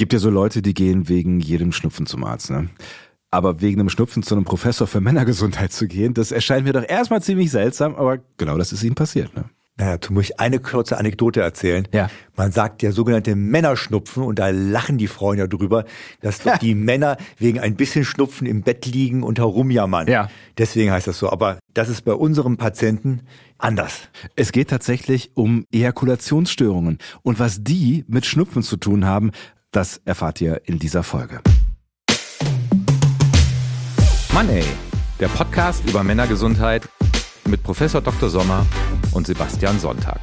Gibt ja so Leute, die gehen wegen jedem Schnupfen zum Arzt, ne? Aber wegen einem Schnupfen zu einem Professor für Männergesundheit zu gehen, das erscheint mir doch erstmal ziemlich seltsam, aber genau das ist ihm passiert, ne? Naja, du musst eine kurze Anekdote erzählen. Ja. Man sagt ja sogenannte Männerschnupfen und da lachen die Frauen ja drüber, dass doch die Männer wegen ein bisschen Schnupfen im Bett liegen und herumjammern. Ja. Deswegen heißt das so. Aber das ist bei unserem Patienten anders. Es geht tatsächlich um Ejakulationsstörungen. Und was die mit Schnupfen zu tun haben, das erfahrt ihr in dieser Folge. Mann ey, der Podcast über Männergesundheit mit Professor Dr. Sommer und Sebastian Sonntag.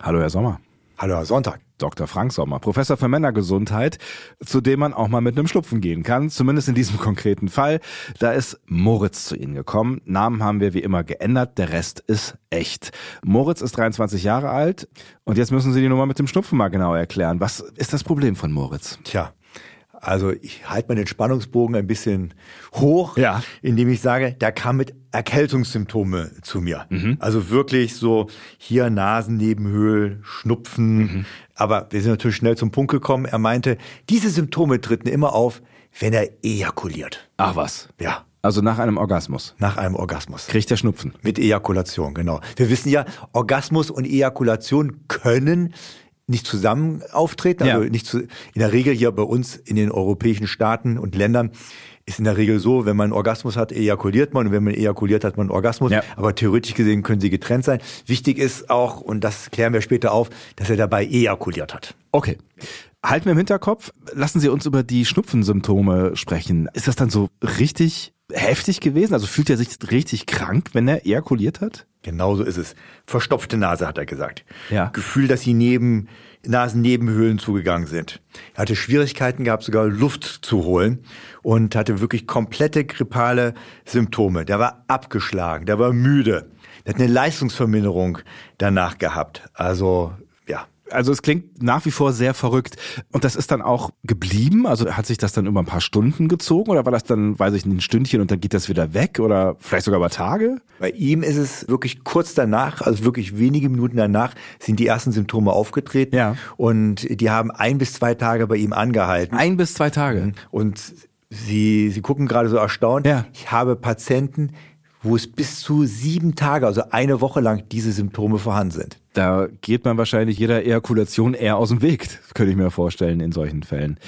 Hallo, Herr Sommer. Hallo, Herr Sonntag. Dr. Frank Sommer, Professor für Männergesundheit, zu dem man auch mal mit einem Schlupfen gehen kann, zumindest in diesem konkreten Fall. Da ist Moritz zu Ihnen gekommen. Namen haben wir wie immer geändert, der Rest ist echt. Moritz ist 23 Jahre alt und jetzt müssen Sie die Nummer mit dem Schnupfen mal genau erklären. Was ist das Problem von Moritz? Tja, also ich halte meinen Spannungsbogen ein bisschen hoch, Ja. indem ich sage, der kam mit Erkältungssymptome zu mir. Also wirklich so hier Nasennebenhöhl, Schnupfen. Aber wir sind natürlich schnell zum Punkt gekommen. Er meinte, diese Symptome treten immer auf, wenn er ejakuliert. Ach was. Ja, Also nach einem Orgasmus. nach einem Orgasmus. Kriegt der Schnupfen. Mit Ejakulation, genau. Wir wissen ja, Orgasmus und Ejakulation können nicht zusammen auftreten. Also Ja. nicht zu, in der Regel hier bei uns in den europäischen Staaten und Ländern ist in der Regel so, wenn man einen Orgasmus hat, ejakuliert man und wenn man ejakuliert hat, man einen Orgasmus. Ja. Aber theoretisch gesehen können sie getrennt sein. Wichtig ist auch, und das klären wir später auf, dass er dabei ejakuliert hat. Okay. Halten wir im Hinterkopf, lassen Sie uns über die Schnupfensymptome sprechen. Ist das dann so richtig heftig gewesen? Also fühlt er sich richtig krank, wenn er ejakuliert hat? Genauso ist es. Verstopfte Nase, hat er gesagt. Ja. Gefühl, dass die neben, Nasennebenhöhlen zugegangen sind. Er hatte Schwierigkeiten gehabt, sogar Luft zu holen und hatte wirklich komplette grippale Symptome. Der war abgeschlagen, der war müde. Der hat eine Leistungsverminderung danach gehabt. Also. Also es klingt nach wie vor sehr verrückt. Und das ist dann auch geblieben? Also hat sich das dann über ein paar Stunden gezogen oder war das dann, weiß ich nicht, ein Stündchen und dann geht das wieder weg oder vielleicht sogar über Tage? Bei ihm ist es wirklich kurz danach, also wirklich wenige Minuten danach, sind die ersten Symptome aufgetreten. Ja. Und die haben ein bis zwei Tage bei ihm angehalten. Ein bis zwei Tage. Und Sie, Sie gucken gerade so erstaunt. Ja. Ich habe Patienten, wo es bis zu sieben Tage, also eine Woche lang, diese Symptome vorhanden sind. Da geht man wahrscheinlich jeder Ejakulation eher aus dem Weg, könnte ich mir vorstellen, in solchen Fällen.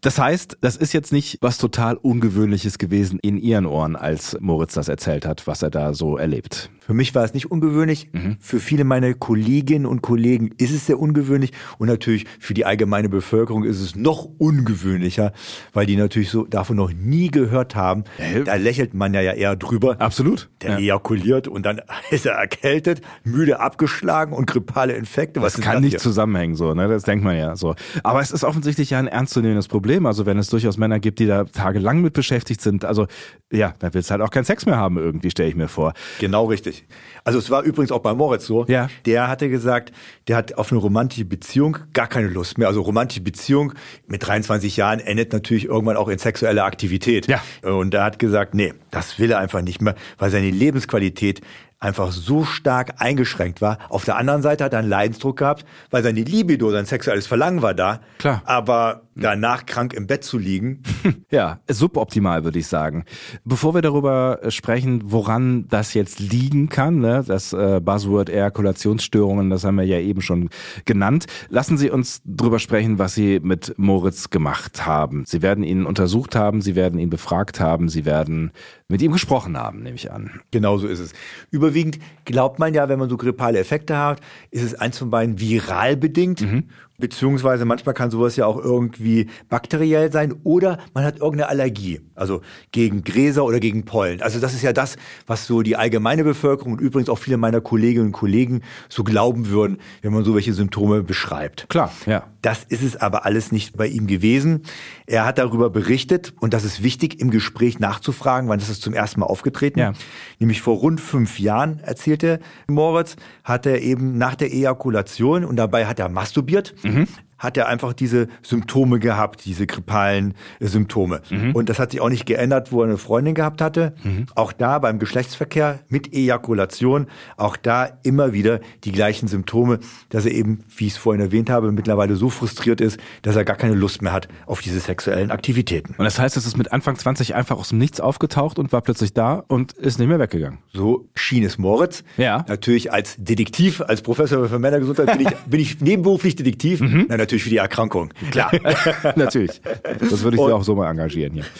Das heißt, das ist jetzt nicht was total Ungewöhnliches gewesen in Ihren Ohren, als Moritz das erzählt hat, was er da so erlebt. Für mich war es nicht ungewöhnlich. Für viele meiner Kolleginnen und Kollegen ist es sehr ungewöhnlich. Und natürlich für die allgemeine Bevölkerung ist es noch ungewöhnlicher, weil die natürlich so davon noch nie gehört haben. Ja. Da lächelt man ja eher drüber. Absolut. Der Ja. ejakuliert und dann ist er erkältet, müde abgeschlagen und grippale Infekte. Was Das kann das nicht zusammenhängen, so, ne? Das denkt man ja so. Aber es ist offensichtlich ja ein ernstzunehmendes Problem. Also wenn es durchaus Männer gibt, die da tagelang mit beschäftigt sind, also ja, dann willst du halt auch keinen Sex mehr haben, irgendwie, stelle ich mir vor. Genau richtig. Also es war übrigens auch bei Moritz so. Ja. Der hatte gesagt, der hat auf eine romantische Beziehung gar keine Lust mehr. Also romantische Beziehung mit 23 Jahren endet natürlich irgendwann auch in sexuelle Aktivität. Ja. Und er hat gesagt, nee, das will er einfach nicht mehr, weil seine Lebensqualität einfach so stark eingeschränkt war. Auf der anderen Seite hat er einen Leidensdruck gehabt, weil seine Libido, sein sexuelles Verlangen war da. Klar. Aber danach krank im Bett zu liegen, Ja, suboptimal würde ich sagen. Bevor wir darüber sprechen, woran das jetzt liegen kann, ne, das äh, Buzzword Ejakulationsstörungen, das haben wir ja eben schon genannt, lassen Sie uns drüber sprechen, was Sie mit Moritz gemacht haben. Sie werden ihn untersucht haben, Sie werden ihn befragt haben, Sie werden mit ihm gesprochen haben, nehme ich an. Genau so ist es. Überwiegend glaubt man ja, wenn man so grippale Effekte hat, ist es eins von beiden viral bedingt. Beziehungsweise manchmal kann sowas ja auch irgendwie bakteriell sein oder man hat irgendeine Allergie, also gegen Gräser oder gegen Pollen. Also das ist ja das, was so die allgemeine Bevölkerung und übrigens auch viele meiner Kolleginnen und Kollegen so glauben würden, wenn man so welche Symptome beschreibt. Klar, ja. Das ist es aber alles nicht bei ihm gewesen. Er hat darüber berichtet und das ist wichtig, im Gespräch nachzufragen, wann ist es zum ersten Mal aufgetreten. Ja. Nämlich vor rund fünf Jahren, erzählte Moritz, hat er eben nach der Ejakulation und dabei hat er masturbiert, Mhm. Hat er einfach diese Symptome gehabt, diese grippalen äh, Symptome. Mhm. Und das hat sich auch nicht geändert, wo er eine Freundin gehabt hatte. Mhm. Auch da beim Geschlechtsverkehr mit Ejakulation, auch da immer wieder die gleichen Symptome, dass er eben, wie ich es vorhin erwähnt habe, mittlerweile so frustriert ist, dass er gar keine Lust mehr hat auf diese sexuellen Aktivitäten. Und das heißt, es ist mit Anfang 20 einfach aus dem Nichts aufgetaucht und war plötzlich da und ist nicht mehr weggegangen. So schien es Moritz. Ja. Natürlich als Detektiv, als Professor für Männergesundheit bin ich, bin ich nebenberuflich Detektiv. Mhm. Na, natürlich für die Erkrankung. Klar. natürlich. Das würde ich dir auch so mal engagieren hier.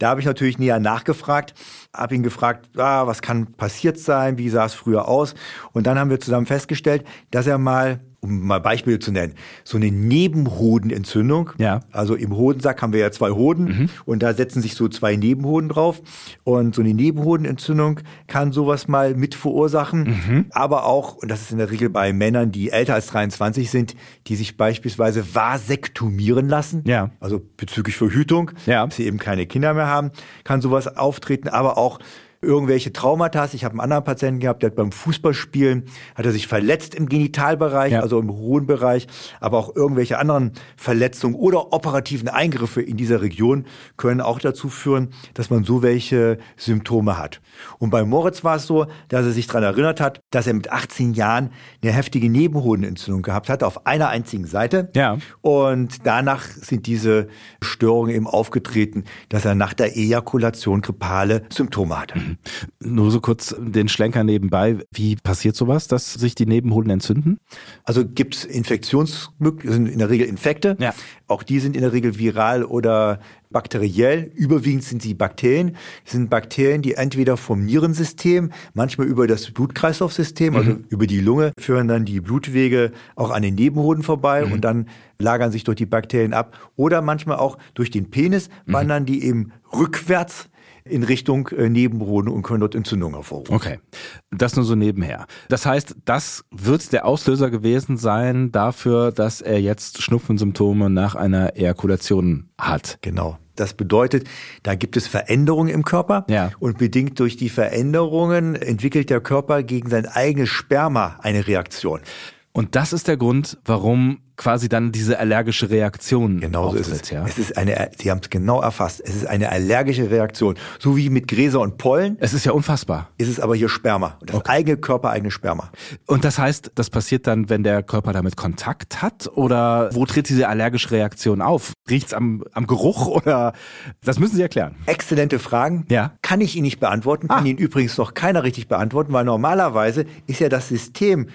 Da habe ich natürlich näher nachgefragt, habe ihn gefragt, ah, was kann passiert sein, wie sah es früher aus? Und dann haben wir zusammen festgestellt, dass er mal um mal Beispiele zu nennen, so eine Nebenhodenentzündung. Ja. Also im Hodensack haben wir ja zwei Hoden mhm. und da setzen sich so zwei Nebenhoden drauf. Und so eine Nebenhodenentzündung kann sowas mal mit verursachen. Mhm. Aber auch, und das ist in der Regel bei Männern, die älter als 23 sind, die sich beispielsweise vasektomieren lassen. Ja. Also bezüglich Verhütung, ja. dass sie eben keine Kinder mehr haben, kann sowas auftreten. Aber auch irgendwelche Traumata. Ich habe einen anderen Patienten gehabt, der hat beim Fußballspielen, hat er sich verletzt im Genitalbereich, ja. also im hohen Bereich, aber auch irgendwelche anderen Verletzungen oder operativen Eingriffe in dieser Region können auch dazu führen, dass man so welche Symptome hat. Und bei Moritz war es so, dass er sich daran erinnert hat, dass er mit 18 Jahren eine heftige Nebenhodenentzündung gehabt hat auf einer einzigen Seite. Ja. Und danach sind diese Störungen eben aufgetreten, dass er nach der Ejakulation grippale Symptome hatte. Mhm. Nur so kurz den Schlenker nebenbei. Wie passiert sowas, dass sich die Nebenhoden entzünden? Also gibt es Infektionsmöglichkeiten, in der Regel Infekte. Ja. Auch die sind in der Regel viral oder bakteriell. Überwiegend sind sie Bakterien. Das sind Bakterien, die entweder vom Nierensystem, manchmal über das Blutkreislaufsystem, also mhm. über die Lunge, führen dann die Blutwege auch an den Nebenhoden vorbei mhm. und dann lagern sich durch die Bakterien ab. Oder manchmal auch durch den Penis mhm. wandern die eben rückwärts in Richtung äh, Nebenhoden und können dort Entzündungen hervorrufen. Okay, das nur so nebenher. Das heißt, das wird der Auslöser gewesen sein dafür, dass er jetzt Schnupfensymptome nach einer Ejakulation hat. Genau. Das bedeutet, da gibt es Veränderungen im Körper ja. und bedingt durch die Veränderungen entwickelt der Körper gegen sein eigenes Sperma eine Reaktion. Und das ist der Grund, warum quasi dann diese allergische Reaktion genau auftritt, so ist es. Ja? Es ist eine, Sie haben es genau erfasst. Es ist eine allergische Reaktion, so wie mit Gräser und Pollen. Es ist ja unfassbar. Ist es aber hier Sperma, das okay. eigene Körper, eigene Sperma. Und das heißt, das passiert dann, wenn der Körper damit Kontakt hat, oder wo tritt diese allergische Reaktion auf? Riecht's am, am Geruch oder? Das müssen Sie erklären. Exzellente Fragen. Ja. Kann ich Ihnen nicht beantworten. Kann ah. Ihnen übrigens noch keiner richtig beantworten, weil normalerweise ist ja das System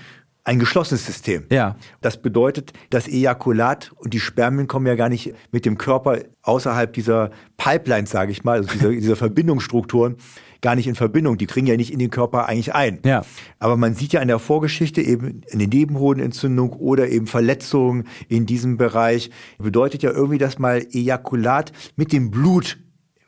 ein geschlossenes System. Ja. Das bedeutet, das Ejakulat und die Spermien kommen ja gar nicht mit dem Körper außerhalb dieser Pipelines, sage ich mal, also dieser, dieser Verbindungsstrukturen, gar nicht in Verbindung. Die dringen ja nicht in den Körper eigentlich ein. Ja. Aber man sieht ja in der Vorgeschichte eben eine Nebenhodenentzündung oder eben Verletzungen in diesem Bereich. Bedeutet ja irgendwie, dass mal Ejakulat mit dem Blut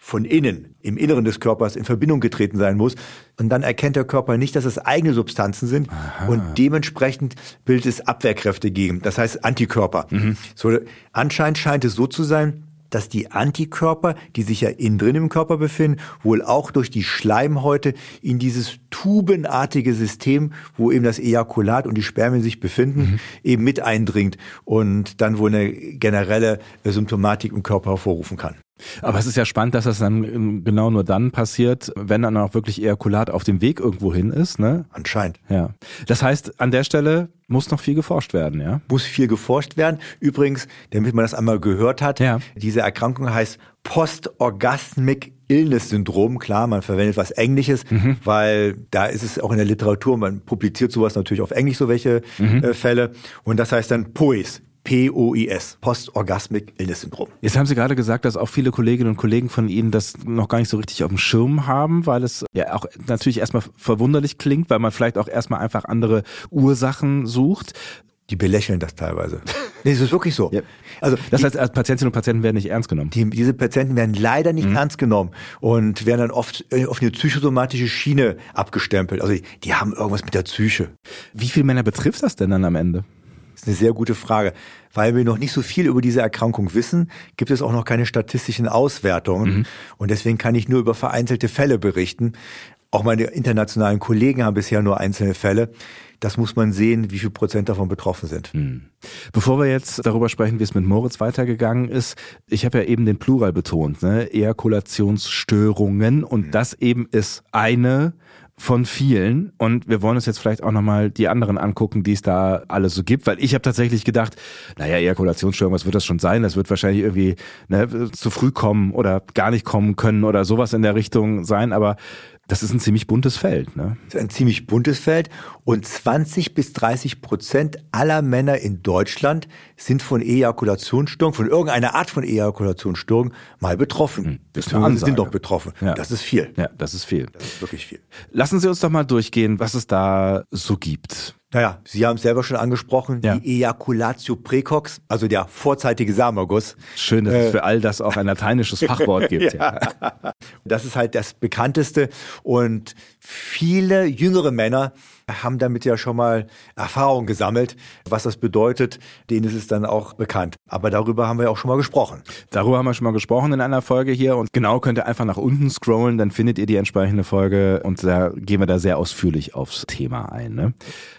von innen, im Inneren des Körpers in Verbindung getreten sein muss. Und dann erkennt der Körper nicht, dass es eigene Substanzen sind Aha. und dementsprechend bildet es Abwehrkräfte gegen, das heißt Antikörper. Mhm. So, anscheinend scheint es so zu sein, dass die Antikörper, die sich ja innen drin im Körper befinden, wohl auch durch die Schleimhäute in dieses tubenartige System, wo eben das Ejakulat und die Spermien sich befinden, mhm. eben mit eindringt und dann wohl eine generelle Symptomatik im Körper hervorrufen kann. Aber es ist ja spannend, dass das dann genau nur dann passiert, wenn dann auch wirklich Ejakulat auf dem Weg irgendwo hin ist, ne? Anscheinend. Ja. Das heißt, an der Stelle muss noch viel geforscht werden, ja? Muss viel geforscht werden. Übrigens, damit man das einmal gehört hat, ja. diese Erkrankung heißt Post-Orgasmic Illness Syndrom. Klar, man verwendet was Englisches, mhm. weil da ist es auch in der Literatur, man publiziert sowas natürlich auf Englisch, so welche mhm. äh, Fälle. Und das heißt dann POIS. POIS, Post-Orgasmic Illness Syndrom. Jetzt haben Sie gerade gesagt, dass auch viele Kolleginnen und Kollegen von Ihnen das noch gar nicht so richtig auf dem Schirm haben, weil es ja auch natürlich erstmal verwunderlich klingt, weil man vielleicht auch erstmal einfach andere Ursachen sucht. Die belächeln das teilweise. nee, es ist wirklich so. Ja. Also das heißt, als Patientinnen und Patienten werden nicht ernst genommen. Die, diese Patienten werden leider nicht mhm. ernst genommen und werden dann oft äh, auf eine psychosomatische Schiene abgestempelt. Also die haben irgendwas mit der Psyche. Wie viele Männer betrifft das denn dann am Ende? Das ist eine sehr gute Frage. Weil wir noch nicht so viel über diese Erkrankung wissen, gibt es auch noch keine statistischen Auswertungen. Mhm. Und deswegen kann ich nur über vereinzelte Fälle berichten. Auch meine internationalen Kollegen haben bisher nur einzelne Fälle. Das muss man sehen, wie viel Prozent davon betroffen sind. Hm. Bevor wir jetzt darüber sprechen, wie es mit Moritz weitergegangen ist, ich habe ja eben den Plural betont, ne? Ejakulationsstörungen und hm. das eben ist eine von vielen. Und wir wollen uns jetzt vielleicht auch nochmal die anderen angucken, die es da alles so gibt, weil ich habe tatsächlich gedacht, naja, Ejakulationsstörung, was wird das schon sein? Das wird wahrscheinlich irgendwie ne, zu früh kommen oder gar nicht kommen können oder sowas in der Richtung sein, aber das ist ein ziemlich buntes Feld. Ne? Das ist ein ziemlich buntes Feld und 20 bis 30 Prozent aller Männer in Deutschland sind von Ejakulationsstörungen, von irgendeiner Art von Ejakulationsstörung mal betroffen. Hm, das sind doch betroffen. Ja. Das ist viel. Ja, das ist viel. Das ist wirklich viel. Lassen Sie uns doch mal durchgehen, was es da so gibt. Naja, Sie haben es selber schon angesprochen, ja. die Ejaculatio precox, also der vorzeitige Samenerguss. Schön, dass äh, es für all das auch ein lateinisches Fachwort gibt. ja. ja. Das ist halt das bekannteste und viele jüngere Männer haben damit ja schon mal Erfahrung gesammelt. Was das bedeutet, denen ist es dann auch bekannt. Aber darüber haben wir ja auch schon mal gesprochen. Darüber haben wir schon mal gesprochen in einer Folge hier. Und genau könnt ihr einfach nach unten scrollen, dann findet ihr die entsprechende Folge und da gehen wir da sehr ausführlich aufs Thema ein. Ne?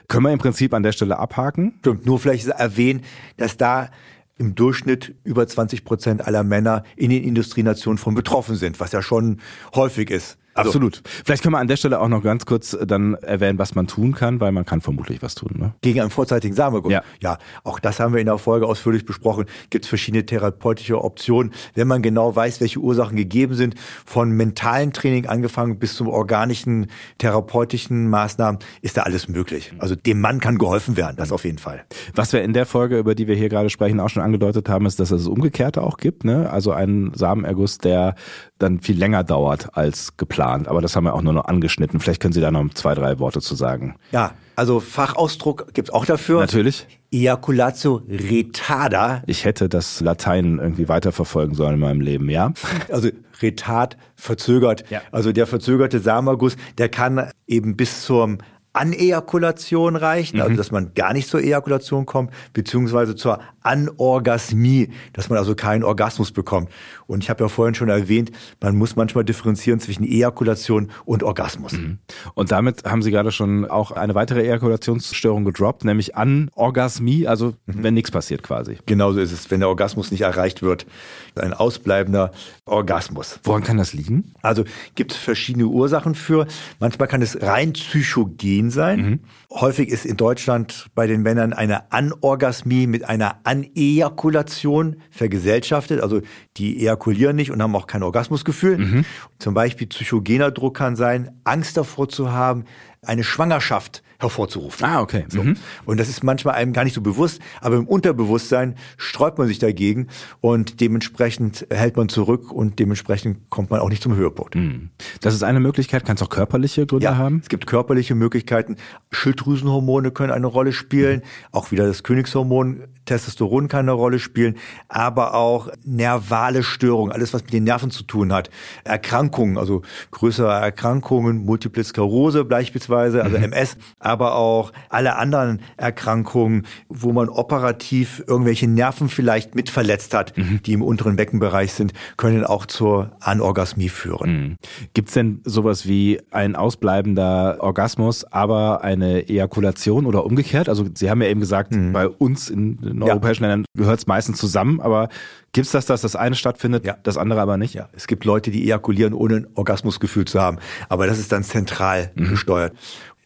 Können wir im Prinzip an der Stelle abhaken? Stimmt, nur vielleicht erwähnen, dass da im Durchschnitt über 20 Prozent aller Männer in den Industrienationen von betroffen sind, was ja schon häufig ist. Also, Absolut. Vielleicht können wir an der Stelle auch noch ganz kurz dann erwähnen, was man tun kann, weil man kann vermutlich was tun. Ne? Gegen einen vorzeitigen Samenerguss. Ja. ja, auch das haben wir in der Folge ausführlich besprochen. Gibt es verschiedene therapeutische Optionen, wenn man genau weiß, welche Ursachen gegeben sind, von mentalen Training angefangen bis zum organischen therapeutischen Maßnahmen, ist da alles möglich. Also dem Mann kann geholfen werden, das auf jeden Fall. Was wir in der Folge, über die wir hier gerade sprechen, auch schon angedeutet haben, ist, dass es das Umgekehrte auch gibt. Ne? Also einen Samenerguss, der dann viel länger dauert als geplant. Aber das haben wir auch nur noch angeschnitten. Vielleicht können Sie da noch zwei, drei Worte zu sagen. Ja, also Fachausdruck gibt's auch dafür. Natürlich. Ejaculatio retarda. Ich hätte das Latein irgendwie weiterverfolgen sollen in meinem Leben, ja? Also retard, verzögert. Ja. Also der verzögerte Samenerguss, der kann eben bis zum Anejakulation reichen, also mhm. dass man gar nicht zur Ejakulation kommt, beziehungsweise zur Anorgasmie, dass man also keinen Orgasmus bekommt. Und ich habe ja vorhin schon erwähnt, man muss manchmal differenzieren zwischen Ejakulation und Orgasmus. Mhm. Und damit haben Sie gerade schon auch eine weitere Ejakulationsstörung gedroppt, nämlich Anorgasmie, also mhm. wenn nichts passiert quasi. Genauso ist es, wenn der Orgasmus nicht erreicht wird. Ein ausbleibender Orgasmus. Woran kann das liegen? Also gibt es verschiedene Ursachen für. Manchmal kann es rein psychogen sein. Mhm. Häufig ist in Deutschland bei den Männern eine Anorgasmie mit einer Anejakulation vergesellschaftet. Also die ejakulieren nicht und haben auch kein Orgasmusgefühl. Mhm. Zum Beispiel psychogener Druck kann sein, Angst davor zu haben, eine Schwangerschaft hervorzurufen. Ah, okay. So. Mhm. Und das ist manchmal einem gar nicht so bewusst, aber im Unterbewusstsein sträubt man sich dagegen und dementsprechend hält man zurück und dementsprechend kommt man auch nicht zum Höhepunkt. Mhm. Das ist eine Möglichkeit. Kann es auch körperliche Gründe ja, haben? Es gibt körperliche Möglichkeiten. Schilddrüsenhormone können eine Rolle spielen. Mhm. Auch wieder das Königshormon Testosteron kann eine Rolle spielen, aber auch nervale Störungen, alles was mit den Nerven zu tun hat. Erkrankungen, also größere Erkrankungen, Multiple Sklerose beispielsweise, also MS, mhm aber auch alle anderen Erkrankungen, wo man operativ irgendwelche Nerven vielleicht mit verletzt hat, mhm. die im unteren Beckenbereich sind, können auch zur Anorgasmie führen. Mhm. Gibt es denn sowas wie ein ausbleibender Orgasmus, aber eine Ejakulation oder umgekehrt? Also Sie haben ja eben gesagt, mhm. bei uns in den europäischen ja. Ländern gehört es meistens zusammen, aber gibt es das, dass das eine stattfindet, ja. das andere aber nicht? Ja, es gibt Leute, die ejakulieren, ohne ein Orgasmusgefühl zu haben, aber das ist dann zentral mhm. gesteuert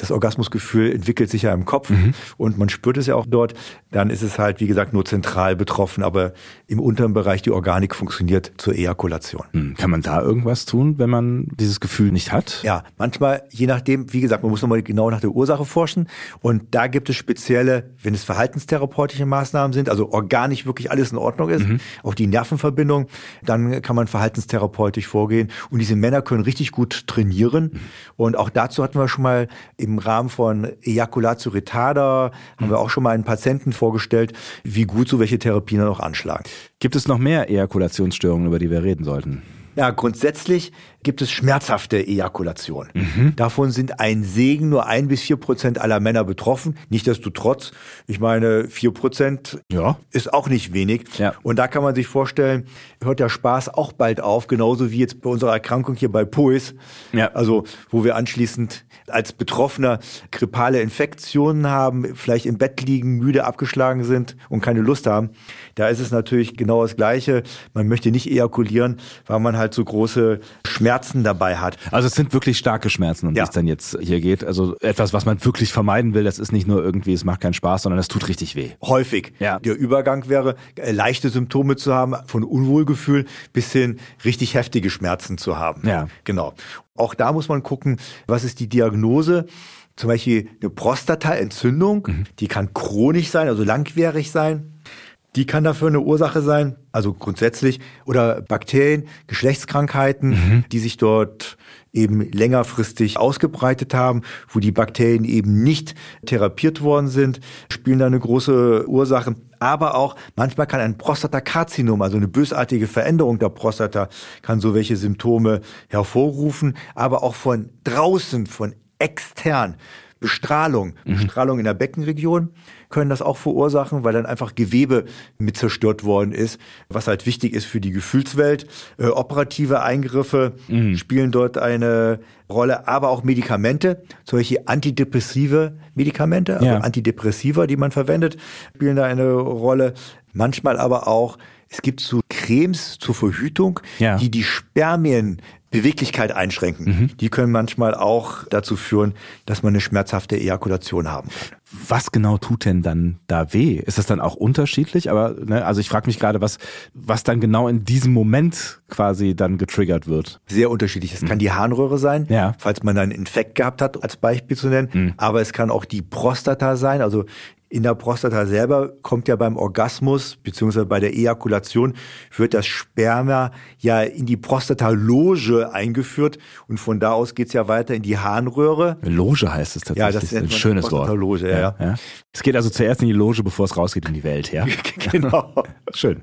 das Orgasmusgefühl entwickelt sich ja im Kopf mhm. und man spürt es ja auch dort, dann ist es halt, wie gesagt, nur zentral betroffen, aber im unteren Bereich die Organik funktioniert zur Ejakulation. Mhm. Kann man da irgendwas tun, wenn man dieses Gefühl nicht hat? Ja, manchmal, je nachdem, wie gesagt, man muss nochmal genau nach der Ursache forschen und da gibt es spezielle, wenn es verhaltenstherapeutische Maßnahmen sind, also organisch wirklich alles in Ordnung ist, mhm. auch die Nervenverbindung, dann kann man verhaltenstherapeutisch vorgehen und diese Männer können richtig gut trainieren mhm. und auch dazu hatten wir schon mal im Rahmen von Ejaculatio retarda haben wir auch schon mal einen Patienten vorgestellt, wie gut so welche Therapien dann auch anschlagen. Gibt es noch mehr Ejakulationsstörungen, über die wir reden sollten? Ja, grundsätzlich gibt es schmerzhafte Ejakulation. Mhm. Davon sind ein Segen nur ein bis vier Prozent aller Männer betroffen. Nichtsdestotrotz, ich meine, vier Prozent ja. ist auch nicht wenig. Ja. Und da kann man sich vorstellen, hört der Spaß auch bald auf, genauso wie jetzt bei unserer Erkrankung hier bei POIS. Ja. Also, wo wir anschließend als Betroffener grippale Infektionen haben, vielleicht im Bett liegen, müde abgeschlagen sind und keine Lust haben. Da ist es natürlich genau das Gleiche. Man möchte nicht ejakulieren, weil man halt so große Schmerzen dabei hat. Also es sind wirklich starke Schmerzen, um ja. die es dann jetzt hier geht. Also etwas, was man wirklich vermeiden will. Das ist nicht nur irgendwie, es macht keinen Spaß, sondern es tut richtig weh. Häufig. Ja. Der Übergang wäre, äh, leichte Symptome zu haben, von Unwohlgefühl bis hin richtig heftige Schmerzen zu haben. Ja. Genau. Auch da muss man gucken, was ist die Diagnose? Zum Beispiel eine Prostataentzündung, mhm. die kann chronisch sein, also langwierig sein. Die kann dafür eine Ursache sein, also grundsätzlich, oder Bakterien, Geschlechtskrankheiten, mhm. die sich dort eben längerfristig ausgebreitet haben, wo die Bakterien eben nicht therapiert worden sind, spielen da eine große Ursache. Aber auch manchmal kann ein Prostatakarzinom, also eine bösartige Veränderung der Prostata, kann so welche Symptome hervorrufen, aber auch von draußen, von extern. Bestrahlung, mhm. Bestrahlung in der Beckenregion können das auch verursachen, weil dann einfach Gewebe mit zerstört worden ist, was halt wichtig ist für die Gefühlswelt. Äh, operative Eingriffe mhm. spielen dort eine Rolle, aber auch Medikamente, solche antidepressive Medikamente, also ja. Antidepressiva, die man verwendet, spielen da eine Rolle. Manchmal aber auch es gibt so Cremes zur Verhütung, ja. die die Spermien Beweglichkeit einschränken. Mhm. Die können manchmal auch dazu führen, dass man eine schmerzhafte Ejakulation haben kann. Was genau tut denn dann da weh? Ist das dann auch unterschiedlich? Aber ne, also ich frage mich gerade, was was dann genau in diesem Moment quasi dann getriggert wird. Sehr unterschiedlich. Es mhm. kann die Harnröhre sein, ja. falls man einen Infekt gehabt hat, als Beispiel zu nennen. Mhm. Aber es kann auch die Prostata sein, also in der Prostata selber kommt ja beim Orgasmus beziehungsweise bei der Ejakulation wird das Sperma ja in die Prostataloge eingeführt und von da aus geht's ja weiter in die Harnröhre. Loge heißt es tatsächlich. Ja, das ist ein schönes Wort. Ja, ja. ja. Es geht also zuerst in die Loge, bevor es rausgeht in die Welt, ja? genau. Schön.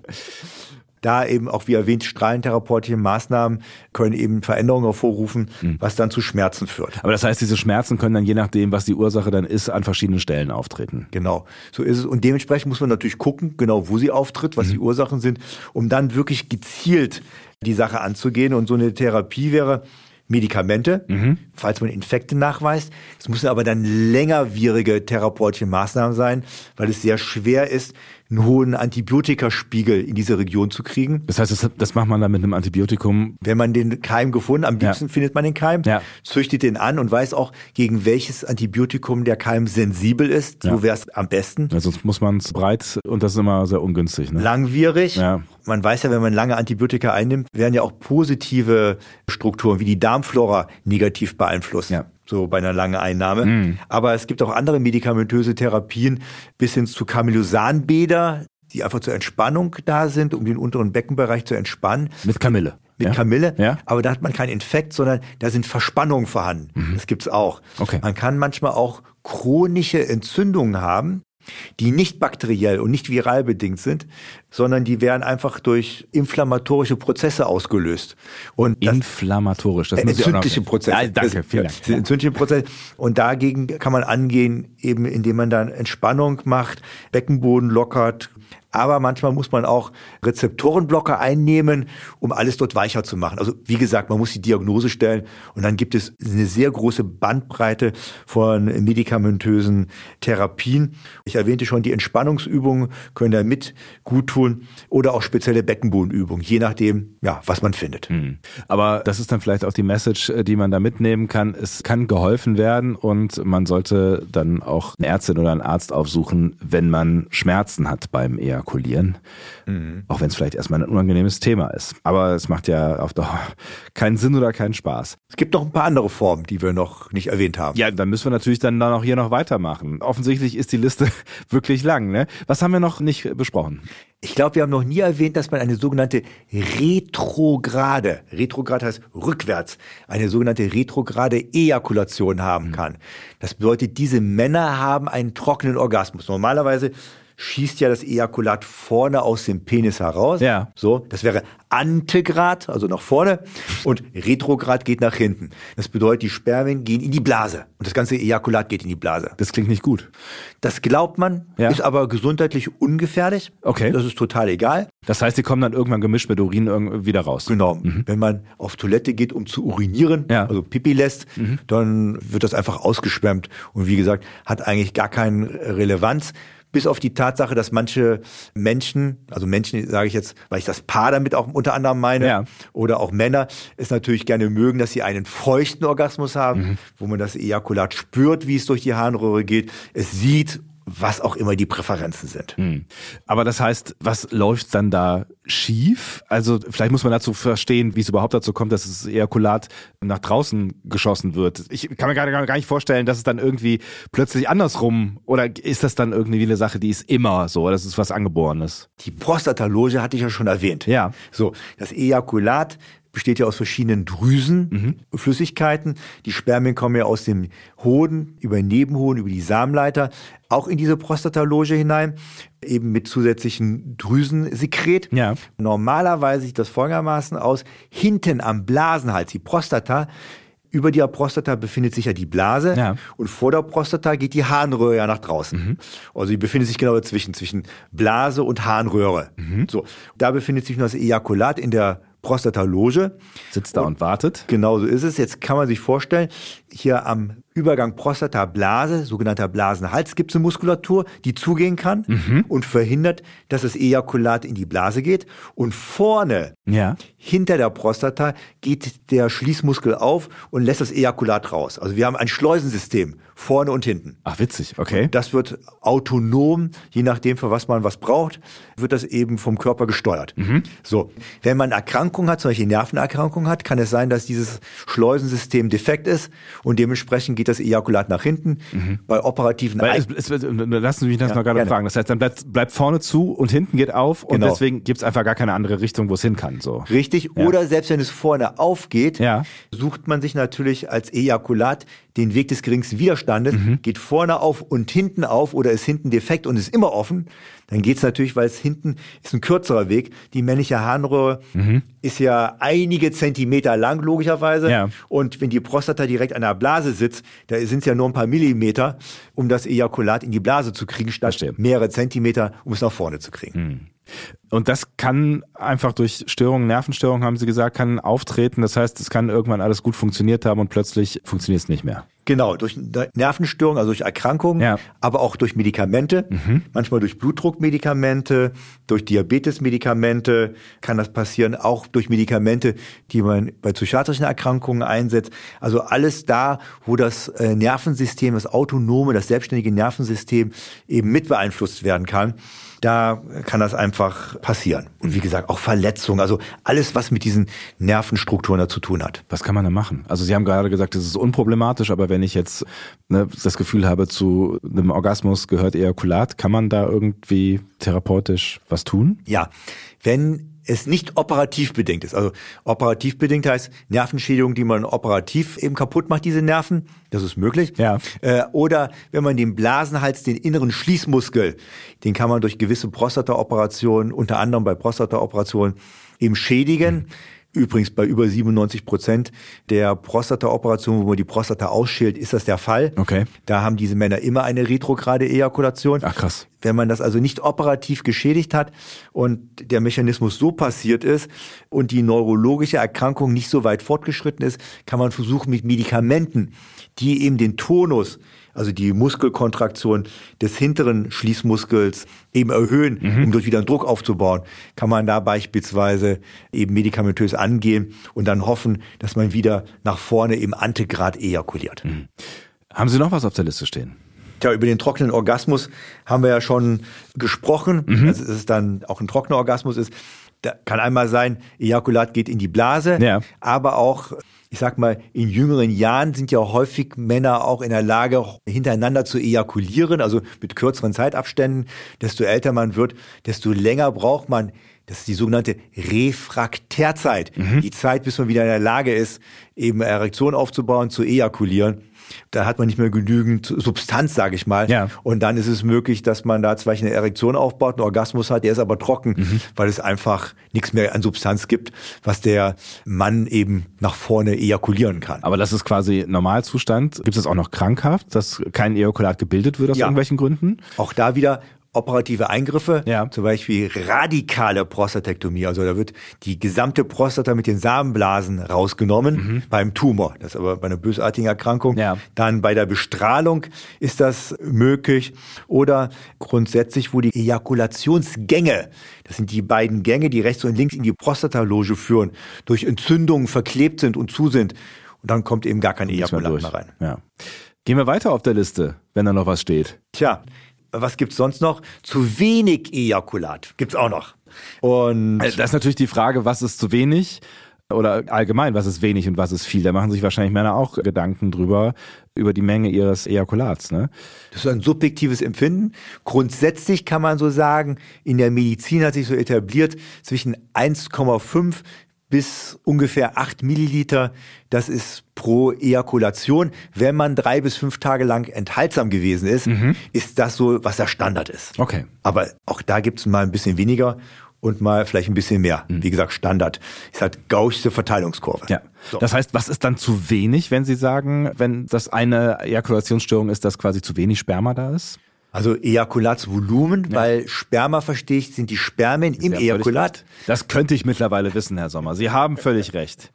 Da eben auch wie erwähnt, strahlentherapeutische Maßnahmen können eben Veränderungen hervorrufen, mhm. was dann zu Schmerzen führt. Aber das heißt, diese Schmerzen können dann je nachdem, was die Ursache dann ist, an verschiedenen Stellen auftreten. Genau, so ist es. Und dementsprechend muss man natürlich gucken, genau wo sie auftritt, was mhm. die Ursachen sind, um dann wirklich gezielt die Sache anzugehen. Und so eine Therapie wäre, Medikamente, mhm. falls man Infekte nachweist. Es müssen aber dann längerwierige therapeutische Maßnahmen sein, weil es sehr schwer ist, einen hohen Antibiotikaspiegel in diese Region zu kriegen. Das heißt, das, das macht man dann mit einem Antibiotikum? Wenn man den Keim gefunden, am liebsten ja. findet man den Keim, ja. züchtet den an und weiß auch, gegen welches Antibiotikum der Keim sensibel ist. Ja. So wäre es am besten. Ja, sonst muss man es breit und das ist immer sehr ungünstig. Ne? Langwierig. Ja. Man weiß ja, wenn man lange Antibiotika einnimmt, werden ja auch positive Strukturen wie die Darmflora negativ beeinflusst. Ja so bei einer langen Einnahme. Mm. Aber es gibt auch andere medikamentöse Therapien bis hin zu Kamillosanbäder, die einfach zur Entspannung da sind, um den unteren Beckenbereich zu entspannen. Mit Kamille. Mit ja? Kamille, ja? aber da hat man keinen Infekt, sondern da sind Verspannungen vorhanden. Mhm. Das gibt's auch. Okay. Man kann manchmal auch chronische Entzündungen haben, die nicht bakteriell und nicht viral bedingt sind, sondern die werden einfach durch inflammatorische Prozesse ausgelöst. Und das, Inflammatorisch, das äh, entzündliche Prozesse. Ja, danke, vielen Dank. Ja. Entzündliche Prozesse. Und dagegen kann man angehen, eben indem man dann Entspannung macht, Beckenboden lockert, aber manchmal muss man auch Rezeptorenblocker einnehmen, um alles dort weicher zu machen. Also wie gesagt, man muss die Diagnose stellen und dann gibt es eine sehr große Bandbreite von medikamentösen Therapien. Ich erwähnte schon, die Entspannungsübungen können da mit gut tun oder auch spezielle Beckenbodenübungen, je nachdem, ja, was man findet. Mhm. Aber das ist dann vielleicht auch die Message, äh, die man da mitnehmen kann. Es kann geholfen werden und man sollte dann auch eine Ärztin oder einen Arzt aufsuchen, wenn man Schmerzen hat beim Eher ejakulieren. Mhm. Auch wenn es vielleicht erstmal ein unangenehmes Thema ist. Aber es macht ja auf Dauer keinen Sinn oder keinen Spaß. Es gibt noch ein paar andere Formen, die wir noch nicht erwähnt haben. Ja, dann müssen wir natürlich dann auch hier noch weitermachen. Offensichtlich ist die Liste wirklich lang. Ne? Was haben wir noch nicht besprochen? Ich glaube, wir haben noch nie erwähnt, dass man eine sogenannte retrograde, retrograd heißt rückwärts, eine sogenannte retrograde Ejakulation haben mhm. kann. Das bedeutet, diese Männer haben einen trockenen Orgasmus. Normalerweise schießt ja das Ejakulat vorne aus dem Penis heraus. Ja. So, das wäre Antegrad, also nach vorne, und Retrograd geht nach hinten. Das bedeutet, die Spermien gehen in die Blase und das ganze Ejakulat geht in die Blase. Das klingt nicht gut. Das glaubt man, Ja. ist aber gesundheitlich ungefährlich. Okay. Das ist total egal. Das heißt, die kommen dann irgendwann gemischt mit Urin irgendwie wieder raus. Genau. Wenn man auf Toilette geht, um zu urinieren, Ja. also Pipi lässt, dann wird das einfach ausgeschwemmt. Und wie gesagt, hat eigentlich gar keine Relevanz. Bis auf die Tatsache, dass manche Menschen, also Menschen sage ich jetzt, weil ich das Paar damit auch unter anderem meine, Ja. oder auch Männer, es natürlich gerne mögen, dass sie einen feuchten Orgasmus haben, wo man das Ejakulat spürt, wie es durch die Harnröhre geht. Es sieht, was auch immer die Präferenzen sind. Hm. Aber das heißt, was läuft dann da schief? Also vielleicht muss man dazu verstehen, wie es überhaupt dazu kommt, dass das Ejakulat nach draußen geschossen wird. Ich kann mir gar, gar nicht vorstellen, dass es dann irgendwie plötzlich andersrum oder ist das dann irgendwie eine Sache, die ist immer so, das ist was Angeborenes? Die Prostataloge hatte ich ja schon erwähnt. Ja. So, das Ejakulat besteht ja aus verschiedenen Drüsen, Flüssigkeiten. Die Spermien kommen ja aus dem Hoden, über den Nebenhoden, über die Samenleiter, auch in diese Prostataloge hinein, eben mit zusätzlichen Drüsensekret. Ja. Normalerweise sieht das folgendermaßen aus. Hinten am Blasenhals, die Prostata, über der Prostata befindet sich ja die Blase Ja. und vor der Prostata geht die Harnröhre ja nach draußen. Also die befindet sich genau dazwischen, zwischen Blase und Harnröhre. So, da befindet sich nur das Ejakulat in der Prostataloge. Sitzt da und wartet. Genau so ist es. Jetzt kann man sich vorstellen, hier am Übergang Prostata-Blase, sogenannter Blasenhals, gibt es eine Muskulatur, die zugehen kann und verhindert, dass das Ejakulat in die Blase geht. Und vorne, Ja. hinter der Prostata, geht der Schließmuskel auf und lässt das Ejakulat raus. Also wir haben ein Schleusensystem, vorne und hinten. Ach, witzig, okay. Das wird autonom, je nachdem, für was man was braucht, wird das eben vom Körper gesteuert. So, wenn man Erkrankungen hat, zum Beispiel Nervenerkrankungen hat, kann es sein, dass dieses Schleusensystem defekt ist und dementsprechend geht das Ejakulat nach hinten. Bei operativen Weil Ei- es, es, lassen Sie mich das Ja, noch gerade gerne. fragen. Das heißt, dann bleibt, bleibt vorne zu und hinten geht auf und Genau. deswegen gibt es einfach gar keine andere Richtung, wo es hin kann. So. Richtig. Ja. Oder selbst wenn es vorne aufgeht, Ja. sucht man sich natürlich als Ejakulat den Weg des geringsten Widerstandes, Mhm. geht vorne auf und hinten auf oder ist hinten defekt und ist immer offen. Dann geht's natürlich, weil es hinten ist ein kürzerer Weg. Die männliche Harnröhre ist ja einige Zentimeter lang, logischerweise. Mhm. Ja. Und wenn die Prostata direkt an der Blase sitzt, da sind es ja nur ein paar Millimeter, um das Ejakulat in die Blase zu kriegen, statt Verstehe. mehrere Zentimeter, um es nach vorne zu kriegen. Und das kann einfach durch Störungen, Nervenstörungen, haben Sie gesagt, kann auftreten. Das heißt, es kann irgendwann alles gut funktioniert haben und plötzlich funktioniert es nicht mehr. Genau, durch Nervenstörungen, also durch Erkrankungen, Ja. aber auch durch Medikamente, manchmal durch Blutdruckmedikamente, durch Diabetesmedikamente kann das passieren, auch durch Medikamente, die man bei psychiatrischen Erkrankungen einsetzt. Also alles da, wo das äh, Nervensystem, das autonome, das selbstständige Nervensystem eben mit beeinflusst werden kann. Da kann das einfach passieren. Und wie gesagt, auch Verletzungen, also alles, was mit diesen Nervenstrukturen da zu tun hat. Was kann man da machen? Also Sie haben gerade gesagt, es ist unproblematisch, aber wenn ich jetzt ne, das Gefühl habe, zu einem Orgasmus gehört Ejakulat, kann man da irgendwie therapeutisch was tun? Ja, wenn es nicht operativ bedingt ist. Also operativ bedingt heißt Nervenschädigung, die man operativ eben kaputt macht, diese Nerven. Das ist möglich. Ja. Äh, oder wenn man den Blasenhals, den inneren Schließmuskel, den kann man durch gewisse Prostata-Operationen, unter anderem bei Prostata-Operationen, eben schädigen. Übrigens bei über 97 Prozent der Prostata-Operationen, wo man die Prostata ausschält, ist das der Fall. Okay. Da haben diese Männer immer eine retrograde Ejakulation. Ach, krass. Wenn man das also nicht operativ geschädigt hat und der Mechanismus so passiert ist und die neurologische Erkrankung nicht so weit fortgeschritten ist, kann man versuchen mit Medikamenten, die eben den Tonus, also die Muskelkontraktion des hinteren Schließmuskels eben erhöhen, um dort wieder einen Druck aufzubauen, kann man da beispielsweise eben medikamentös angehen und dann hoffen, dass man wieder nach vorne im Antegrad ejakuliert. Haben Sie noch was auf der Liste stehen? Tja, über den trockenen Orgasmus haben wir ja schon gesprochen, Mhm. dass es dann auch ein trockener Orgasmus ist. Da kann einmal sein, Ejakulat geht in die Blase, Ja. aber auch, ich sag mal, in jüngeren Jahren sind ja häufig Männer auch in der Lage, hintereinander zu ejakulieren, also mit kürzeren Zeitabständen. Desto älter man wird, desto länger braucht man das ist die sogenannte Refraktärzeit. Mhm. Die Zeit, bis man wieder in der Lage ist, eben Erektion aufzubauen, zu ejakulieren. Da hat man nicht mehr genügend Substanz, sage ich mal. Ja. Und dann ist es möglich, dass man da zwar eine Erektion aufbaut, einen Orgasmus hat, der ist aber trocken, Mhm. weil es einfach nichts mehr an Substanz gibt, was der Mann eben nach vorne ejakulieren kann. Aber das ist quasi Normalzustand. Gibt es auch noch krankhaft, dass kein Ejakulat gebildet wird aus Ja. irgendwelchen Gründen? Auch da wieder operative Eingriffe, Ja. zum Beispiel radikale Prostatektomie. Also da wird die gesamte Prostata mit den Samenblasen rausgenommen beim Tumor. Das ist aber bei einer bösartigen Erkrankung. Mhm. Ja. Dann bei der Bestrahlung ist das möglich. Oder grundsätzlich, wo die Ejakulationsgänge, das sind die beiden Gänge, die rechts und links in die Prostataloge führen, durch Entzündungen verklebt sind und zu sind. Und dann kommt eben gar kein Ejakulat mehr rein. Ja. Gehen wir weiter auf der Liste, wenn da noch was steht. Tja, was gibt's sonst noch? Zu wenig Ejakulat gibt's auch noch. Und Äh, Das ist natürlich die Frage, was ist zu wenig? Oder allgemein, was ist wenig und was ist viel? Da machen sich wahrscheinlich Männer auch Gedanken drüber, über die Menge ihres Ejakulats. Ne? das ist ein subjektives Empfinden. Grundsätzlich kann man so sagen, in der Medizin hat sich so etabliert, zwischen 1,5 bis ungefähr 8 Milliliter, das ist pro Ejakulation. Wenn man drei bis fünf Tage lang enthaltsam gewesen ist, ist das so, was der Standard ist. Okay. Aber auch da gibt's mal ein bisschen weniger und mal vielleicht ein bisschen mehr. Wie gesagt, Standard. Ist halt gauchsche Verteilungskurve. Ja. So. Das heißt, was ist dann zu wenig, wenn Sie sagen, wenn das eine Ejakulationsstörung ist, dass quasi zu wenig Sperma da ist? Also Ejakulatsvolumen, weil Sperma, verstehe ich, sind die Spermien im Sie völlig Ejakulat. Das könnte ich mittlerweile wissen, Herr Sommer. Sie haben völlig recht.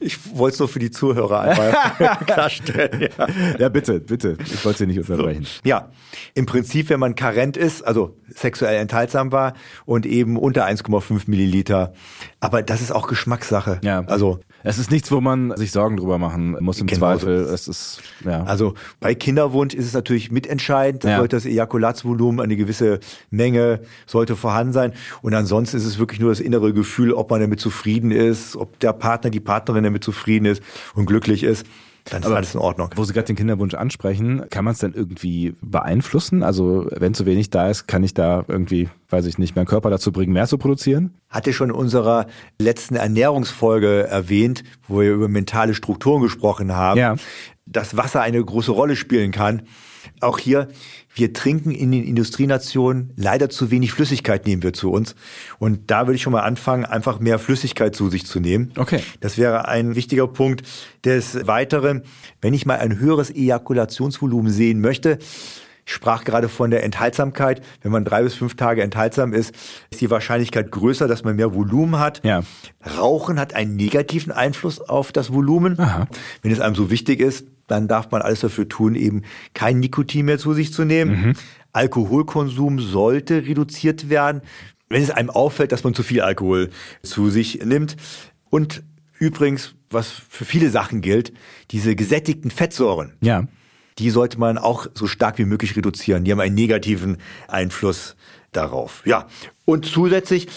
Ich wollte es nur für die Zuhörer einmal klarstellen. Ja. Ja, bitte, bitte. Ich wollte Sie nicht unterbrechen. ja, im Prinzip, wenn man karent ist, also sexuell enthaltsam war und eben unter 1,5 Milliliter. Aber das ist auch Geschmackssache. Ja. Also Es ist nichts, wo man sich Sorgen drüber machen muss im Genau Zweifel. so Es ist, ja. Also bei Kinderwunsch ist es natürlich mitentscheidend, Ja. sollte das Ejakulatsvolumen eine gewisse Menge sollte vorhanden sein. Und ansonsten ist es wirklich nur das innere Gefühl, ob man damit zufrieden ist, ob der Partner, die Partnerin damit zufrieden ist und glücklich ist. Dann ist Aber alles in Ordnung. Wo Sie gerade den Kinderwunsch ansprechen, kann man es denn irgendwie beeinflussen? Also wenn zu wenig da ist, kann ich da irgendwie, weiß ich nicht, meinen Körper dazu bringen, mehr zu produzieren? Hatte schon in unserer letzten Ernährungsfolge erwähnt, wo wir über mentale Strukturen gesprochen haben, Ja. dass Wasser eine große Rolle spielen kann. Auch hier, wir trinken in den Industrienationen leider zu wenig Flüssigkeit nehmen wir zu uns. Und da würde ich schon mal anfangen, einfach mehr Flüssigkeit zu sich zu nehmen. Okay. Das wäre ein wichtiger Punkt. Des Weiteren, wenn ich mal ein höheres Ejakulationsvolumen sehen möchte, ich sprach gerade von der Enthaltsamkeit. Wenn man drei bis fünf Tage enthaltsam ist, ist die Wahrscheinlichkeit größer, dass man mehr Volumen hat. Ja. Rauchen hat einen negativen Einfluss auf das Volumen. Aha. Wenn es einem so wichtig ist, dann darf man alles dafür tun, eben kein Nikotin mehr zu sich zu nehmen. Alkoholkonsum sollte reduziert werden, wenn es einem auffällt, dass man zu viel Alkohol zu sich nimmt. Und übrigens, was für viele Sachen gilt, diese gesättigten Fettsäuren, Ja. die sollte man auch so stark wie möglich reduzieren. Die haben einen negativen Einfluss darauf. Ja, und zusätzlich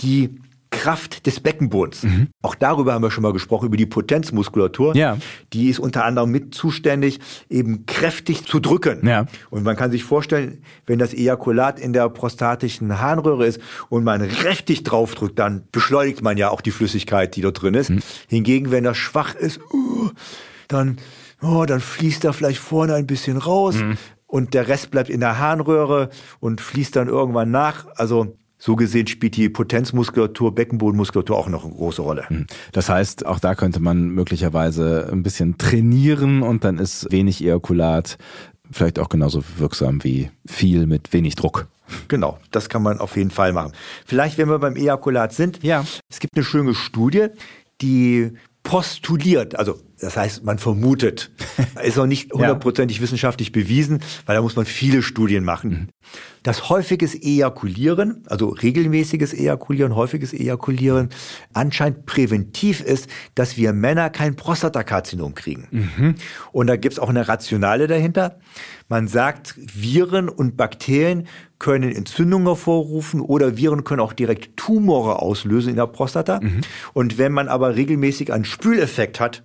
die Kraft des Beckenbodens. Auch darüber haben wir schon mal gesprochen, über die Potenzmuskulatur. Ja. Die ist unter anderem mit zuständig, eben kräftig zu drücken. Ja. Und man kann sich vorstellen, wenn das Ejakulat in der prostatischen Harnröhre ist und man kräftig draufdrückt, dann beschleunigt man ja auch die Flüssigkeit, die dort drin ist. Hingegen, wenn das schwach ist, uh, dann, oh, dann fließt da vielleicht vorne ein bisschen raus und der Rest bleibt in der Harnröhre und fließt dann irgendwann nach. Also so gesehen spielt die Potenzmuskulatur, Beckenbodenmuskulatur auch noch eine große Rolle. Das heißt, auch da könnte man möglicherweise ein bisschen trainieren und dann ist wenig Ejakulat vielleicht auch genauso wirksam wie viel mit wenig Druck. Genau, das kann man auf jeden Fall machen. Vielleicht, wenn wir beim Ejakulat sind, Ja. es gibt eine schöne Studie, die postuliert, also das heißt, man vermutet, ist noch nicht hundertprozentig wissenschaftlich bewiesen, weil da muss man viele Studien machen. Dass häufiges Ejakulieren, also regelmäßiges Ejakulieren, häufiges Ejakulieren, anscheinend präventiv ist, dass wir Männer kein Prostatakarzinom kriegen. Und da gibt's auch eine Rationale dahinter. Man sagt, Viren und Bakterien können Entzündungen hervorrufen oder Viren können auch direkt Tumore auslösen in der Prostata. Und wenn man aber regelmäßig einen Spüleffekt hat,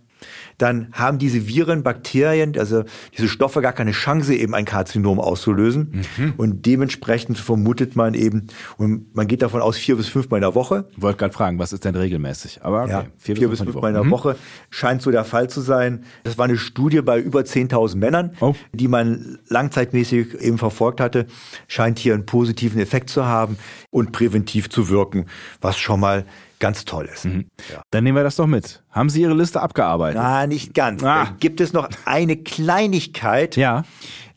dann haben diese Viren, Bakterien, also diese Stoffe gar keine Chance, eben ein Karzinom auszulösen. Mhm. Und dementsprechend vermutet man eben, und man geht davon aus, vier bis fünfmal in der Woche. Ich wollte gerade fragen, was ist denn regelmäßig? Aber okay, ja, vier, vier bis fünfmal in der Woche scheint so der Fall zu sein. Das war eine Studie bei über 10.000 Männern, oh. die man langzeitmäßig eben verfolgt hatte. Scheint hier einen positiven Effekt zu haben und präventiv zu wirken, was schon mal ganz toll ist. Mhm. Ja. Dann nehmen wir das doch mit. Haben Sie Ihre Liste abgearbeitet? Na, nicht ganz. Ah. Gibt es noch eine Kleinigkeit. Ja.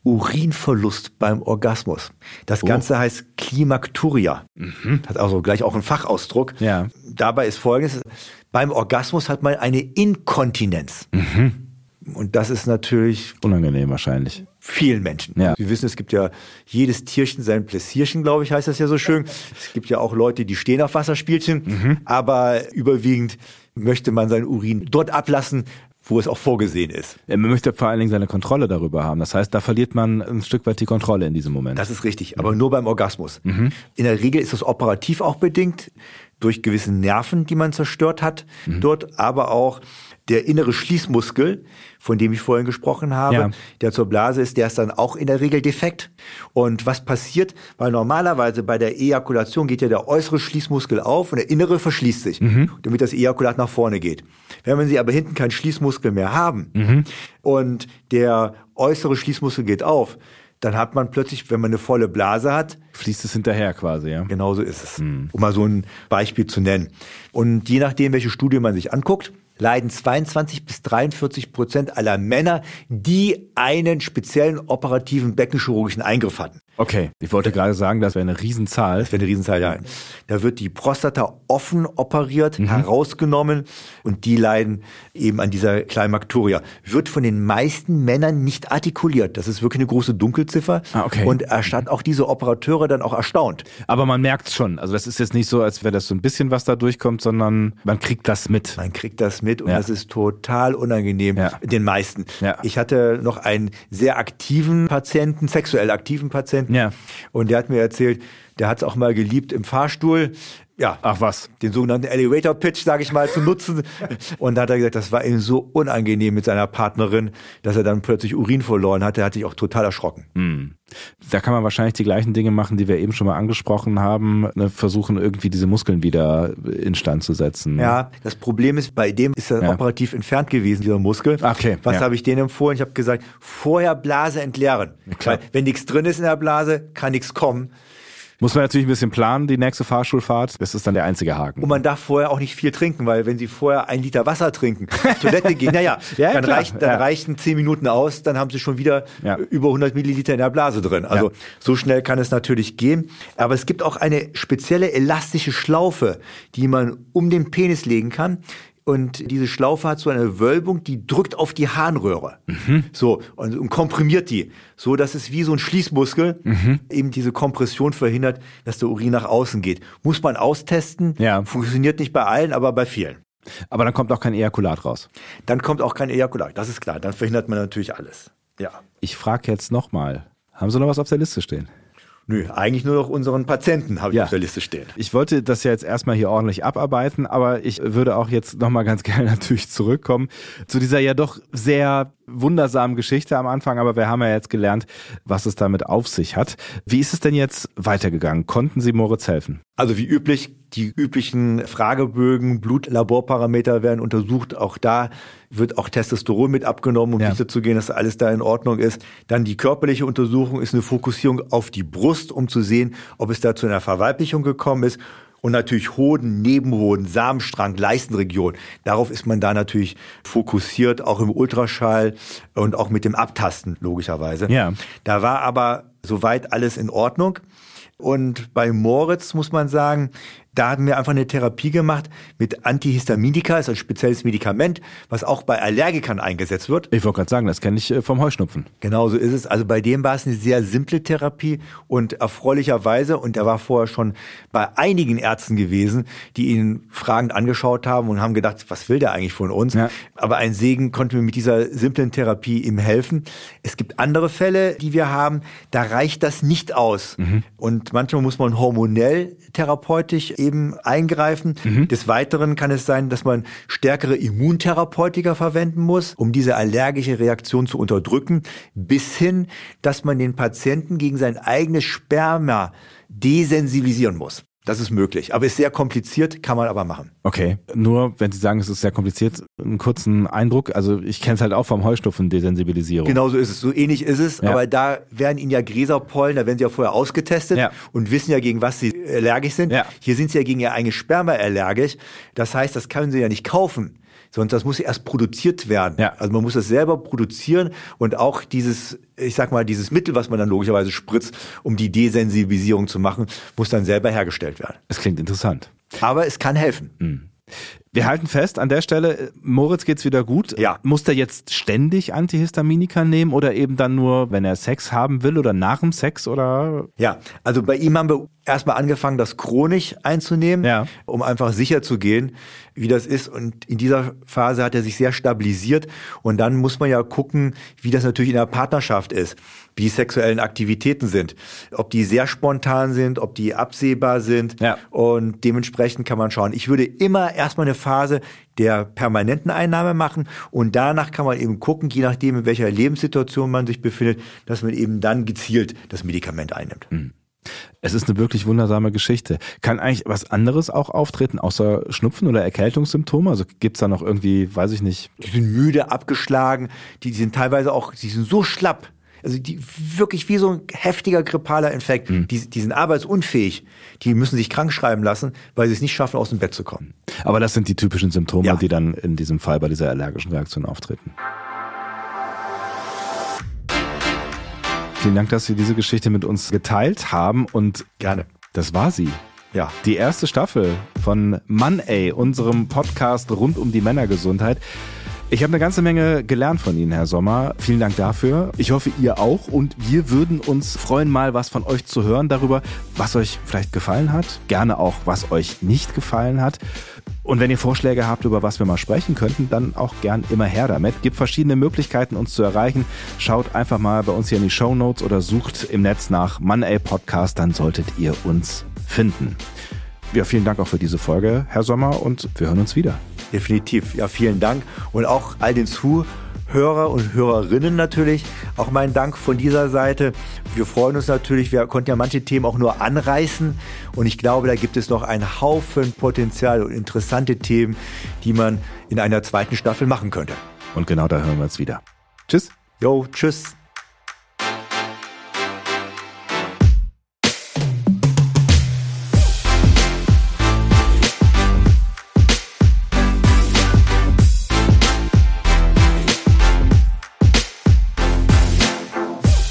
Urinverlust beim Orgasmus. Das oh. Ganze heißt Klimakturia. Mhm. Hat also gleich auch einen Fachausdruck. Ja. Dabei ist folgendes. Beim Orgasmus hat man eine Inkontinenz. Mhm. Und das ist natürlich unangenehm wahrscheinlich. Vielen Menschen. Ja. Sie wissen, es gibt ja jedes Tierchen sein Pläsierchen, glaube ich, heißt das ja so schön. Es gibt ja auch Leute, die stehen auf Wasserspielchen, mhm. aber überwiegend möchte man seinen Urin dort ablassen, wo es auch vorgesehen ist. Man möchte vor allen Dingen seine Kontrolle darüber haben. Das heißt, da verliert man ein Stück weit die Kontrolle in diesem Moment. Das ist richtig, aber mhm. nur beim Orgasmus. Mhm. In der Regel ist das operativ auch bedingt durch gewisse Nerven, die man zerstört hat mhm. dort, aber auch der innere Schließmuskel, von dem ich vorhin gesprochen habe, ja. der zur Blase ist, der ist dann auch in der Regel defekt. Und was passiert? Weil normalerweise bei der Ejakulation geht ja der äußere Schließmuskel auf und der innere verschließt sich, mhm. damit das Ejakulat nach vorne geht. Wenn Sie aber hinten keinen Schließmuskel mehr haben mhm. und der äußere Schließmuskel geht auf, dann hat man plötzlich, wenn man eine volle Blase hat, fließt es hinterher quasi, ja. Genauso ist es. Mhm. Um mal so ein Beispiel zu nennen. Und je nachdem, welche Studie man sich anguckt, leiden 22 bis 43 Prozent aller Männer, die einen speziellen operativen beckenchirurgischen Eingriff hatten. Okay, ich wollte gerade sagen, das wäre eine Riesenzahl. Das wäre eine Riesenzahl, ja. Da wird die Prostata offen operiert, mhm. herausgenommen und die leiden eben an dieser Klimakturia. Wird von den meisten Männern nicht artikuliert. Das ist wirklich eine große Dunkelziffer. Ah, okay. Und erstatt auch diese Operateure dann auch erstaunt. Aber man merkt es schon. Also das ist jetzt nicht so, als wäre das so ein bisschen was da durchkommt, sondern man kriegt das mit. Man kriegt das mit und ja. das ist total unangenehm ja. den meisten. Ja. Ich hatte noch einen sehr aktiven Patienten, sexuell aktiven Patienten, ja. Und der hat mir erzählt, der hat es auch mal geliebt im Fahrstuhl. Ja, ach was, den sogenannten Elevator Pitch, sage ich mal, zu nutzen. Und da hat er gesagt, das war ihm so unangenehm mit seiner Partnerin, dass er dann plötzlich Urin verloren hatte. Er hat sich auch total erschrocken. Hm. Da kann man wahrscheinlich die gleichen Dinge machen, die wir eben schon mal angesprochen haben, ne, versuchen irgendwie diese Muskeln wieder instand zu setzen. Ja, das Problem ist, bei dem ist er ja. operativ entfernt gewesen, dieser Muskel. Okay. Was ja. habe ich denen empfohlen? Ich habe gesagt, vorher Blase entleeren. Klar. Weil wenn nichts drin ist in der Blase, kann nichts kommen. Muss man natürlich ein bisschen planen, die nächste Fahrschulfahrt. Das ist dann der einzige Haken. Und man darf vorher auch nicht viel trinken, weil wenn Sie vorher ein Liter Wasser trinken, Toilette gehen, naja, ja, dann, reicht, dann ja. reichen zehn Minuten aus, dann haben Sie schon wieder ja. über 100 Milliliter in der Blase drin. Also ja. so schnell kann es natürlich gehen. Aber es gibt auch eine spezielle elastische Schlaufe, die man um den Penis legen kann. Und diese Schlaufe hat so eine Wölbung, die drückt auf die Harnröhre. Mhm. So, und, und, komprimiert die. So, dass es wie so ein Schließmuskel mhm. eben diese Kompression verhindert, dass der Urin nach außen geht. Muss man austesten. Ja. Funktioniert nicht bei allen, aber bei vielen. Aber dann kommt auch kein Ejakulat raus. Dann kommt auch kein Ejakulat, das ist klar. Dann verhindert man natürlich alles. Ja. Ich frage jetzt nochmal. Haben Sie noch was auf der Liste stehen? Nö, eigentlich nur noch unseren Patienten habe ich ja. auf der Liste stehen. Ich wollte das ja jetzt erstmal hier ordentlich abarbeiten, aber ich würde auch jetzt nochmal ganz gerne natürlich zurückkommen zu dieser ja doch sehr wundersamen Geschichte am Anfang, aber wir haben ja jetzt gelernt, was es damit auf sich hat. Wie ist es denn jetzt weitergegangen? Konnten Sie Moritz helfen? Also wie üblich, die üblichen Fragebögen, Blutlaborparameter werden untersucht. Auch da wird auch Testosteron mit abgenommen, um ja. sicher zu gehen, dass alles da in Ordnung ist. Dann die körperliche Untersuchung ist eine Fokussierung auf die Brust, um zu sehen, ob es da zu einer Verweiblichung gekommen ist. Und natürlich Hoden, Nebenhoden, Samenstrang, Leistenregion. Darauf ist man da natürlich fokussiert, auch im Ultraschall und auch mit dem Abtasten, logischerweise. Ja. Da war aber soweit alles in Ordnung. Und bei Moritz muss man sagen, da hatten wir einfach eine Therapie gemacht mit Antihistaminika, ist ein spezielles Medikament, was auch bei Allergikern eingesetzt wird. Ich wollte gerade sagen, das kenne ich äh, vom Heuschnupfen. Genau so ist es. Also bei dem war es eine sehr simple Therapie und erfreulicherweise, und er war vorher schon bei einigen Ärzten gewesen, die ihn fragend angeschaut haben und haben gedacht, was will der eigentlich von uns? Ja. Aber ein Segen konnte mir mit dieser simplen Therapie ihm helfen. Es gibt andere Fälle, die wir haben, da reicht das nicht aus. Mhm. Und manchmal muss man hormonell therapeutisch eben eingreifen. Mhm. Des Weiteren kann es sein, dass man stärkere Immuntherapeutika verwenden muss, um diese allergische Reaktion zu unterdrücken, bis hin, dass man den Patienten gegen sein eigenes Sperma desensibilisieren muss. Das ist möglich, aber ist sehr kompliziert, kann man aber machen. Okay, nur wenn Sie sagen, es ist sehr kompliziert, einen kurzen Eindruck. Also ich kenne es halt auch vom Heuschnupfen-Desensibilisierung. Genau so ist es, so ähnlich ist es, ja. aber da werden Ihnen ja Gräserpollen, da werden Sie ja vorher ausgetestet ja. und wissen ja, gegen was Sie allergisch sind. Ja. Hier sind Sie ja gegen Ihr eigenes Sperma allergisch. Das heißt, das können Sie ja nicht kaufen sondern das muss erst produziert werden. Ja. Also man muss das selber produzieren und auch dieses, ich sag mal, dieses Mittel, was man dann logischerweise spritzt, um die Desensibilisierung zu machen, muss dann selber hergestellt werden. Es klingt interessant. Aber es kann helfen. Mhm. Wir halten fest an der Stelle, Moritz geht's wieder gut. Ja. Muss der jetzt ständig Antihistaminika nehmen oder eben dann nur, wenn er Sex haben will oder nach dem Sex oder? Ja, also bei ihm haben wir erstmal angefangen, das chronisch einzunehmen, ja. um einfach sicher zu gehen, wie das ist. Und in dieser Phase hat er sich sehr stabilisiert. Und dann muss man ja gucken, wie das natürlich in der Partnerschaft ist, wie die sexuellen Aktivitäten sind, ob die sehr spontan sind, ob die absehbar sind. Ja. Und dementsprechend kann man schauen. Ich würde immer erstmal eine Phase der permanenten Einnahme machen und danach kann man eben gucken, je nachdem, in welcher Lebenssituation man sich befindet, dass man eben dann gezielt das Medikament einnimmt. Mhm. Es ist eine wirklich wundersame Geschichte. Kann eigentlich was anderes auch auftreten, außer Schnupfen oder Erkältungssymptome? Also gibt's da noch irgendwie, weiß ich nicht. Die sind müde, abgeschlagen, die, sind teilweise auch, die sind so schlapp. Also die wirklich wie so ein heftiger grippaler Infekt. Mhm. Die, die sind arbeitsunfähig. Die müssen sich krank schreiben lassen, weil sie es nicht schaffen, aus dem Bett zu kommen. Aber das sind die typischen Symptome, ja. die dann in diesem Fall bei dieser allergischen Reaktion auftreten. Vielen Dank, dass Sie diese Geschichte mit uns geteilt haben und gerne. Das war sie. Ja. Die erste Staffel von Mann ey, unserem Podcast rund um die Männergesundheit. Ich habe eine ganze Menge gelernt von Ihnen, Herr Sommer. Vielen Dank dafür. Ich hoffe, ihr auch. Und wir würden uns freuen, mal was von euch zu hören darüber, was euch vielleicht gefallen hat. Gerne auch, was euch nicht gefallen hat. Und wenn ihr Vorschläge habt, über was wir mal sprechen könnten, dann auch gern immer her damit. Gibt verschiedene Möglichkeiten, uns zu erreichen. Schaut einfach mal bei uns hier in die Show Notes oder sucht im Netz nach Money Podcast, dann solltet ihr uns finden. Ja, vielen Dank auch für diese Folge, Herr Sommer, und wir hören uns wieder. Definitiv. Ja, vielen Dank. Und auch all den Zuhörer und Hörerinnen natürlich. Auch mein Dank von dieser Seite. Wir freuen uns natürlich. Wir konnten ja manche Themen auch nur anreißen. Und ich glaube, da gibt es noch einen Haufen Potenzial und interessante Themen, die man in einer zweiten Staffel machen könnte. Und genau da hören wir uns wieder. Tschüss. Jo, tschüss.